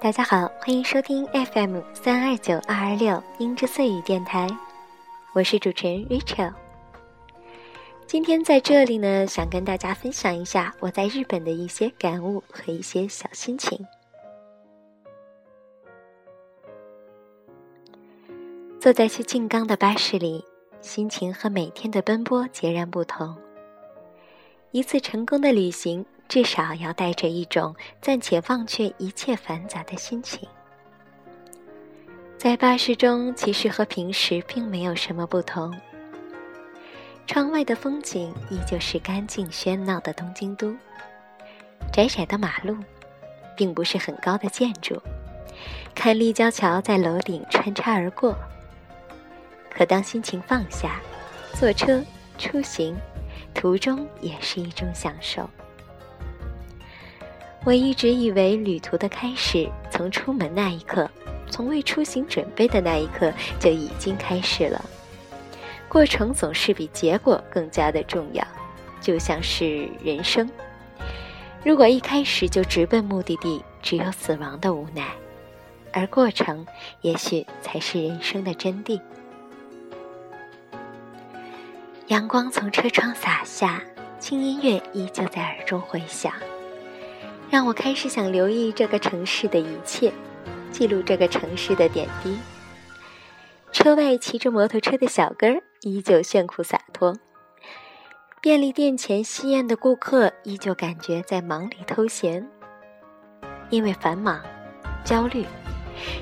大家好，欢迎收听 FM 三二九二二六音之碎语电台，我是主持人 Rachel。今天在这里呢，想跟大家分享一下我在日本的一些感悟和一些小心情。坐在去静冈的巴士里，心情和每天的奔波截然不同。一次成功的旅行，至少要带着一种暂且忘却一切繁杂的心情。在巴士中，其实和平时并没有什么不同。窗外的风景依旧是干净喧闹的东京都，窄窄的马路，并不是很高的建筑，看立交桥在楼顶穿插而过。可当心情放下，坐车出行。途中也是一种享受。我一直以为旅途的开始从出门那一刻，从为出行准备的那一刻就已经开始了。过程总是比结果更加的重要，就像是人生。如果一开始就直奔目的地，只有死亡的无奈，而过程也许才是人生的真谛。阳光从车窗洒下，轻音乐依旧在耳中回响，让我开始想留意这个城市的一切，记录这个城市的点滴。车外骑着摩托车的小哥依旧炫酷洒脱，便利店前吸烟的顾客依旧感觉在忙里偷闲。因为繁忙、焦虑，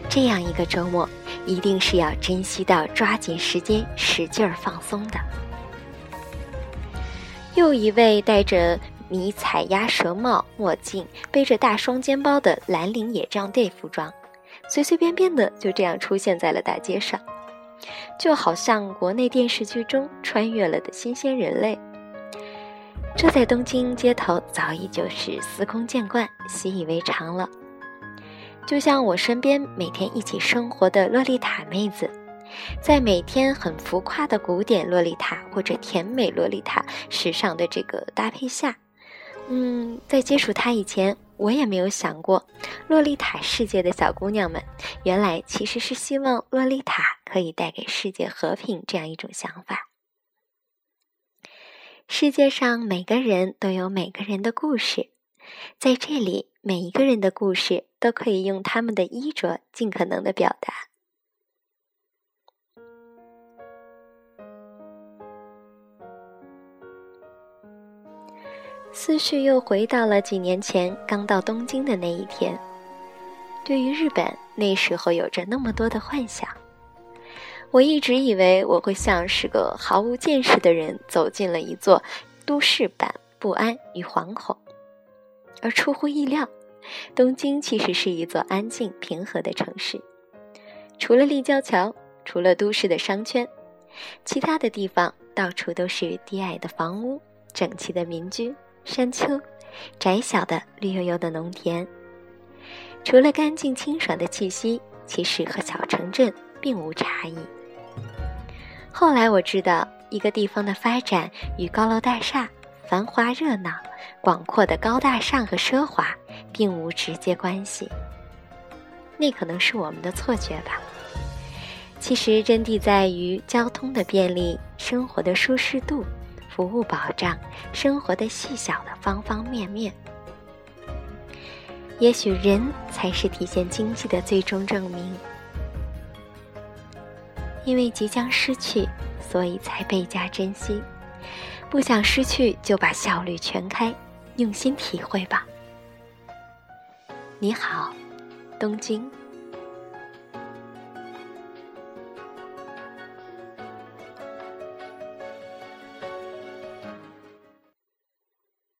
这样一个周末一定是要珍惜到抓紧时间使劲儿放松的。又一位戴着迷彩鸭舌帽、墨镜、背着大双肩包的蓝领野战队服装，随随便便的就这样出现在了大街上，就好像国内电视剧中穿越了的新鲜人类。这在东京街头早已就是司空见惯、习以为常了。就像我身边每天一起生活的洛丽塔妹子。在每天很浮夸的古典洛丽塔或者甜美洛丽塔时尚的这个搭配下，嗯，在接触她以前，我也没有想过，洛丽塔世界的小姑娘们，原来其实是希望洛丽塔可以带给世界和平这样一种想法。世界上每个人都有每个人的故事，在这里，每一个人的故事都可以用他们的衣着尽可能的表达。思绪又回到了几年前刚到东京的那一天。对于日本，那时候有着那么多的幻想。我一直以为我会像是个毫无见识的人走进了一座都市版不安与惶恐，而出乎意料，东京其实是一座安静平和的城市。除了立交桥，除了都市的商圈，其他的地方到处都是低矮的房屋，整齐的民居。山丘，窄小的绿油油的农田，除了干净清爽的气息，其实和小城镇并无差异。后来我知道，一个地方的发展与高楼大厦、繁华热闹、广阔的高大上和奢华并无直接关系。那可能是我们的错觉吧。其实真谛在于交通的便利，生活的舒适度。服务保障生活的细小的方方面面，也许人才是体现经济的最终证明。因为即将失去，所以才倍加珍惜。不想失去，就把效率全开，用心体会吧。你好，东京。